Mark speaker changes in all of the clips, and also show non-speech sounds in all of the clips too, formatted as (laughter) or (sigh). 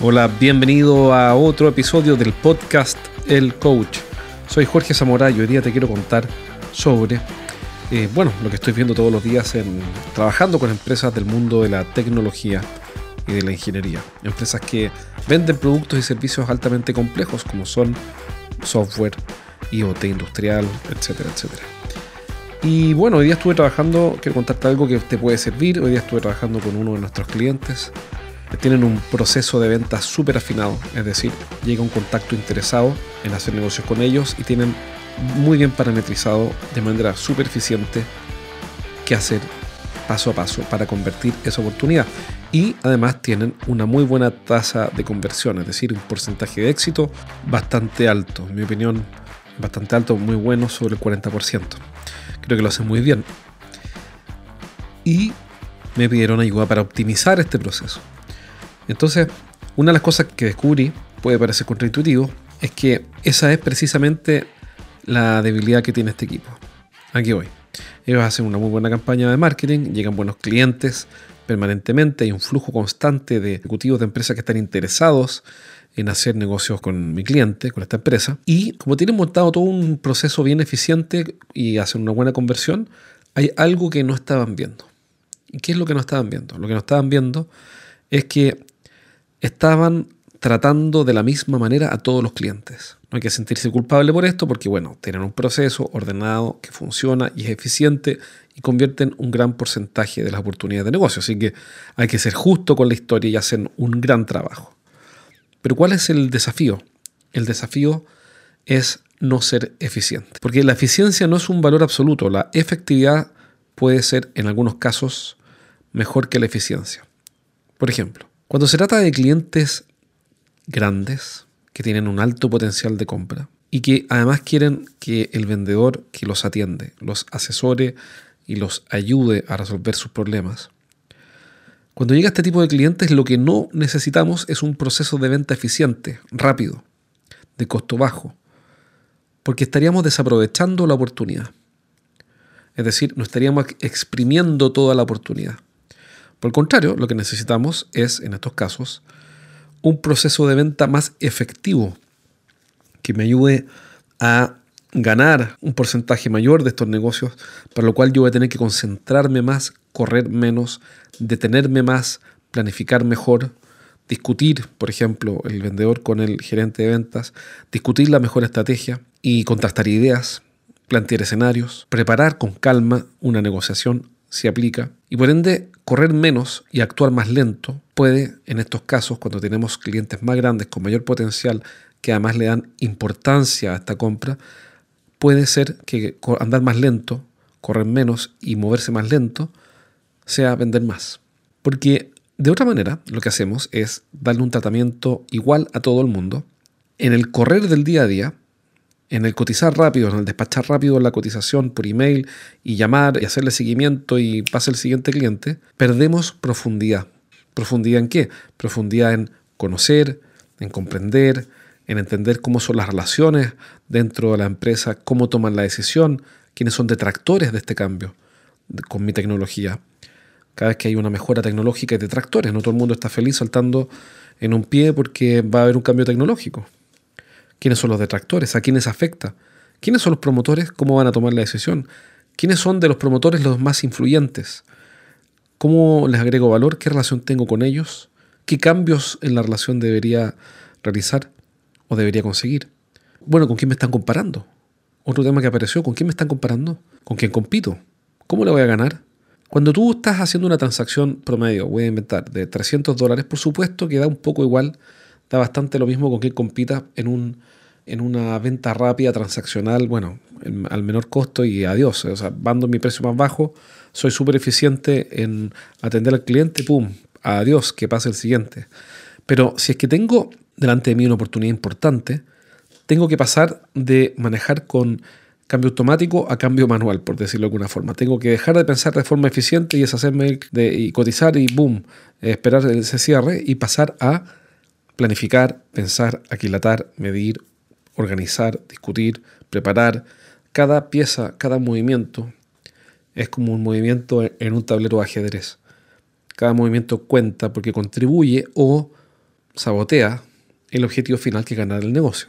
Speaker 1: Hola, bienvenido a otro episodio del podcast El Coach. Soy Jorge Zamora y hoy día te quiero contar sobre, eh, bueno, lo que estoy viendo todos los días en, trabajando con empresas del mundo de la tecnología y de la ingeniería. Empresas que venden productos y servicios altamente complejos como son software, IoT industrial, etcétera, etcétera. Y bueno, hoy día estuve trabajando, quiero contarte algo que te puede servir. Hoy día estuve trabajando con uno de nuestros clientes tienen un proceso de venta súper afinado, es decir, llega un contacto interesado en hacer negocios con ellos y tienen muy bien parametrizado de manera súper eficiente qué hacer paso a paso para convertir esa oportunidad. Y además tienen una muy buena tasa de conversión, es decir, un porcentaje de éxito bastante alto, en mi opinión, bastante alto, muy bueno, sobre el 40%. Creo que lo hacen muy bien. Y me pidieron ayuda para optimizar este proceso. Entonces, una de las cosas que descubrí, puede parecer contraintuitivo, es que esa es precisamente la debilidad que tiene este equipo. Aquí voy. Ellos hacen una muy buena campaña de marketing, llegan buenos clientes permanentemente, hay un flujo constante de ejecutivos de empresas que están interesados en hacer negocios con mi cliente, con esta empresa. Y como tienen montado todo un proceso bien eficiente y hacen una buena conversión, hay algo que no estaban viendo. ¿Y qué es lo que no estaban viendo? Lo que no estaban viendo es que estaban tratando de la misma manera a todos los clientes. No hay que sentirse culpable por esto porque, bueno, tienen un proceso ordenado que funciona y es eficiente y convierten un gran porcentaje de las oportunidades de negocio. Así que hay que ser justo con la historia y hacer un gran trabajo. Pero ¿cuál es el desafío? El desafío es no ser eficiente. Porque la eficiencia no es un valor absoluto. La efectividad puede ser en algunos casos mejor que la eficiencia. Por ejemplo, cuando se trata de clientes grandes que tienen un alto potencial de compra y que además quieren que el vendedor que los atiende los asesore y los ayude a resolver sus problemas, cuando llega este tipo de clientes lo que no necesitamos es un proceso de venta eficiente, rápido, de costo bajo, porque estaríamos desaprovechando la oportunidad. Es decir, no estaríamos exprimiendo toda la oportunidad. Por el contrario, lo que necesitamos es, en estos casos, un proceso de venta más efectivo que me ayude a ganar un porcentaje mayor de estos negocios, para lo cual yo voy a tener que concentrarme más, correr menos, detenerme más, planificar mejor, discutir, por ejemplo, el vendedor con el gerente de ventas, discutir la mejor estrategia y contrastar ideas, plantear escenarios, preparar con calma una negociación si aplica, y por ende correr menos y actuar más lento puede, en estos casos, cuando tenemos clientes más grandes con mayor potencial, que además le dan importancia a esta compra, puede ser que andar más lento, correr menos y moverse más lento, sea vender más. Porque de otra manera, lo que hacemos es darle un tratamiento igual a todo el mundo. En el correr del día a día, en el cotizar rápido, en el despachar rápido la cotización por email y llamar y hacerle seguimiento y pasa el siguiente cliente, perdemos profundidad. ¿Profundidad en qué? Profundidad en conocer, en comprender, en entender cómo son las relaciones dentro de la empresa, cómo toman la decisión, quiénes son detractores de este cambio con mi tecnología. Cada vez que hay una mejora tecnológica hay detractores, no todo el mundo está feliz saltando en un pie porque va a haber un cambio tecnológico. ¿Quiénes son los detractores? ¿A quiénes afecta? ¿Quiénes son los promotores? ¿Cómo van a tomar la decisión? ¿Quiénes son de los promotores los más influyentes? ¿Cómo les agrego valor? ¿Qué relación tengo con ellos? ¿Qué cambios en la relación debería realizar o debería conseguir? Bueno, ¿con quién me están comparando? Otro tema que apareció, ¿con quién me están comparando? ¿Con quién compito? ¿Cómo le voy a ganar? Cuando tú estás haciendo una transacción promedio, voy a inventar, de 300 dólares, por supuesto que da un poco igual da bastante lo mismo con que compita en, un, en una venta rápida, transaccional, bueno, al menor costo y adiós. O sea, bando mi precio más bajo, soy súper eficiente en atender al cliente, pum, adiós, que pase el siguiente. Pero si es que tengo delante de mí una oportunidad importante, tengo que pasar de manejar con cambio automático a cambio manual, por decirlo de alguna forma. Tengo que dejar de pensar de forma eficiente y deshacerme de, cotizar y boom, esperar ese cierre y pasar a planificar, pensar, aquilatar, medir, organizar, discutir, preparar, cada pieza, cada movimiento es como un movimiento en un tablero de ajedrez. Cada movimiento cuenta porque contribuye o sabotea el objetivo final que es ganar el negocio.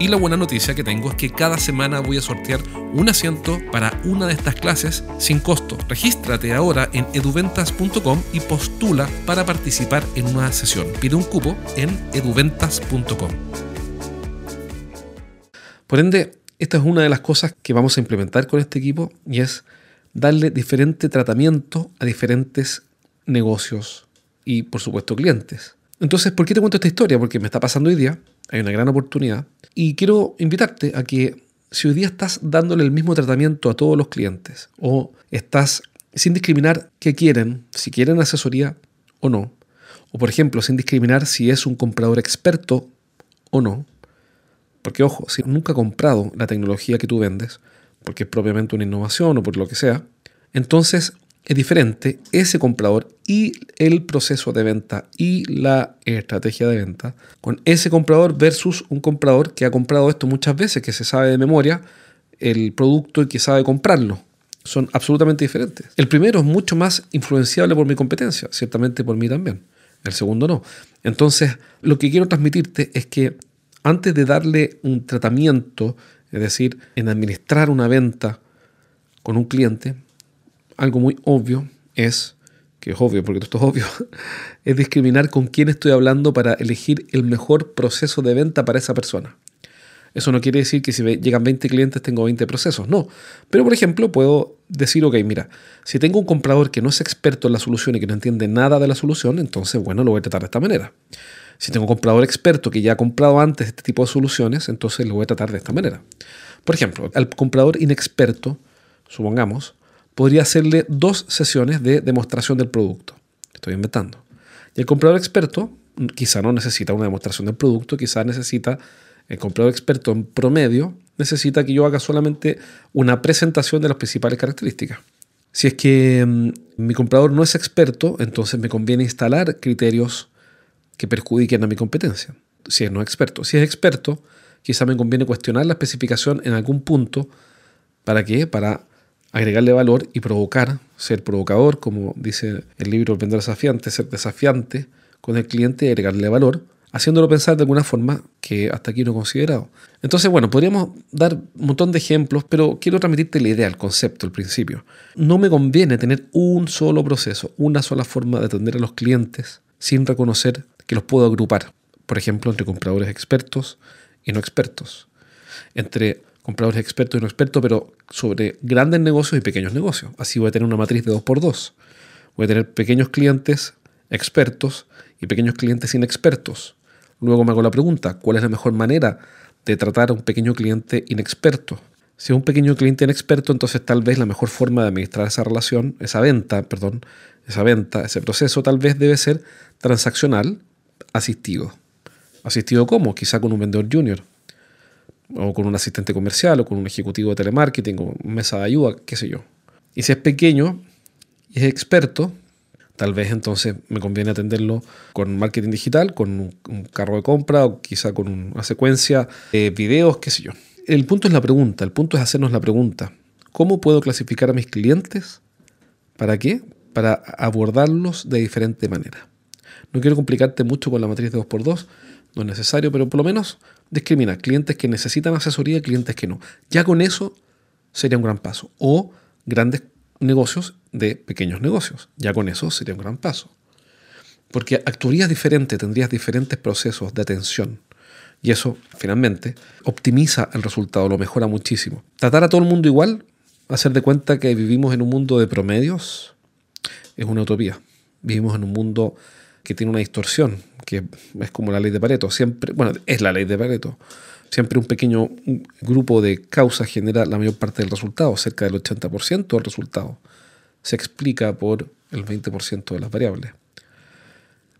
Speaker 1: Y la buena noticia que tengo es que cada semana voy a sortear un asiento para una de estas clases sin costo. Regístrate ahora en eduventas.com y postula para participar en una sesión. Pide un cupo en eduventas.com. Por ende, esta es una de las cosas que vamos a implementar con este equipo y es darle diferente tratamiento a diferentes negocios y, por supuesto, clientes. Entonces, ¿por qué te cuento esta historia? Porque me está pasando hoy día, hay una gran oportunidad, y quiero invitarte a que si hoy día estás dándole el mismo tratamiento a todos los clientes, o estás sin discriminar qué quieren, si quieren asesoría o no, o por ejemplo, sin discriminar si es un comprador experto o no, porque ojo, si nunca ha comprado la tecnología que tú vendes, porque es propiamente una innovación o por lo que sea, entonces es diferente ese comprador y el proceso de venta y la estrategia de venta con ese comprador versus un comprador que ha comprado esto muchas veces, que se sabe de memoria el producto y que sabe comprarlo. Son absolutamente diferentes. El primero es mucho más influenciable por mi competencia, ciertamente por mí también. El segundo no. Entonces, lo que quiero transmitirte es que antes de darle un tratamiento, es decir, en administrar una venta con un cliente, algo muy obvio es, que es obvio porque esto es obvio, (laughs) es discriminar con quién estoy hablando para elegir el mejor proceso de venta para esa persona. Eso no quiere decir que si llegan 20 clientes tengo 20 procesos, no. Pero por ejemplo puedo decir, ok, mira, si tengo un comprador que no es experto en la solución y que no entiende nada de la solución, entonces bueno, lo voy a tratar de esta manera. Si tengo un comprador experto que ya ha comprado antes este tipo de soluciones, entonces lo voy a tratar de esta manera. Por ejemplo, al comprador inexperto, supongamos, podría hacerle dos sesiones de demostración del producto. Estoy inventando. Y el comprador experto quizá no necesita una demostración del producto, quizá necesita, el comprador experto en promedio, necesita que yo haga solamente una presentación de las principales características. Si es que mm, mi comprador no es experto, entonces me conviene instalar criterios que perjudiquen a mi competencia. Si es no experto. Si es experto, quizá me conviene cuestionar la especificación en algún punto. ¿Para qué? Para agregarle valor y provocar, ser provocador, como dice el libro El vendedor desafiante, ser desafiante con el cliente y agregarle valor, haciéndolo pensar de alguna forma que hasta aquí no he considerado. Entonces, bueno, podríamos dar un montón de ejemplos, pero quiero transmitirte la idea, el concepto, el principio. No me conviene tener un solo proceso, una sola forma de atender a los clientes sin reconocer que los puedo agrupar. Por ejemplo, entre compradores expertos y no expertos. Entre compradores expertos y no expertos, pero sobre grandes negocios y pequeños negocios. Así voy a tener una matriz de 2x2. Voy a tener pequeños clientes expertos y pequeños clientes inexpertos. Luego me hago la pregunta, ¿cuál es la mejor manera de tratar a un pequeño cliente inexperto? Si es un pequeño cliente inexperto, entonces tal vez la mejor forma de administrar esa relación, esa venta, perdón, esa venta, ese proceso tal vez debe ser transaccional asistido. ¿Asistido cómo? Quizá con un vendedor junior o con un asistente comercial, o con un ejecutivo de telemarketing, o mesa de ayuda, qué sé yo. Y si es pequeño y es experto, tal vez entonces me conviene atenderlo con marketing digital, con un, carro de compra, o quizá con una secuencia de videos, qué sé yo. El punto es la pregunta, el punto es hacernos la pregunta. ¿Cómo puedo clasificar a mis clientes? ¿Para qué? Para abordarlos de diferente manera. No quiero complicarte mucho con la matriz de 2x2, no es necesario, pero por lo menos discrimina clientes que necesitan asesoría y clientes que no. Ya con eso sería un gran paso. O grandes negocios de pequeños negocios. Ya con eso sería un gran paso. Porque actuarías diferente, tendrías diferentes procesos de atención. Y eso, finalmente, optimiza el resultado, lo mejora muchísimo. Tratar a todo el mundo igual, hacer de cuenta que vivimos en un mundo de promedios, es una utopía. Vivimos en un mundo que tiene una distorsión, que es como la ley de Pareto. Siempre, bueno, es la ley de Pareto. Siempre un pequeño grupo de causas genera la mayor parte del resultado, cerca del 80% del resultado. Se explica por el 20% de las variables.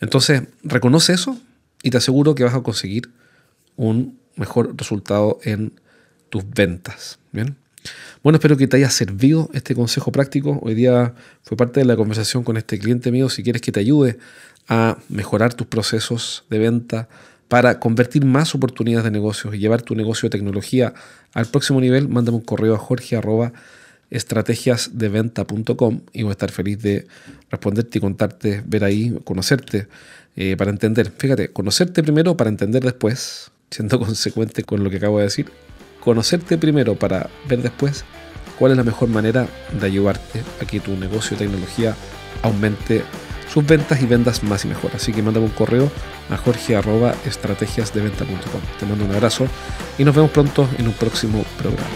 Speaker 1: Entonces, reconoce eso y te aseguro que vas a conseguir un mejor resultado en tus ventas. Bien. Bueno, espero que te haya servido este consejo práctico. Hoy día fue parte de la conversación con este cliente mío. Si quieres que te ayude a mejorar tus procesos de venta para convertir más oportunidades de negocios y llevar tu negocio de tecnología al próximo nivel, mándame un correo a jorge estrategiasdeventa.com y voy a estar feliz de responderte y contarte, ver ahí, conocerte eh, para entender. Fíjate, conocerte primero para entender después, siendo (laughs) consecuente con lo que acabo de decir. Conocerte primero para ver después cuál es la mejor manera de ayudarte a que tu negocio de tecnología aumente sus ventas y vendas más y mejor. Así que mándame un correo a jorge.estrategiasdeventa.com. Te mando un abrazo y nos vemos pronto en un próximo programa.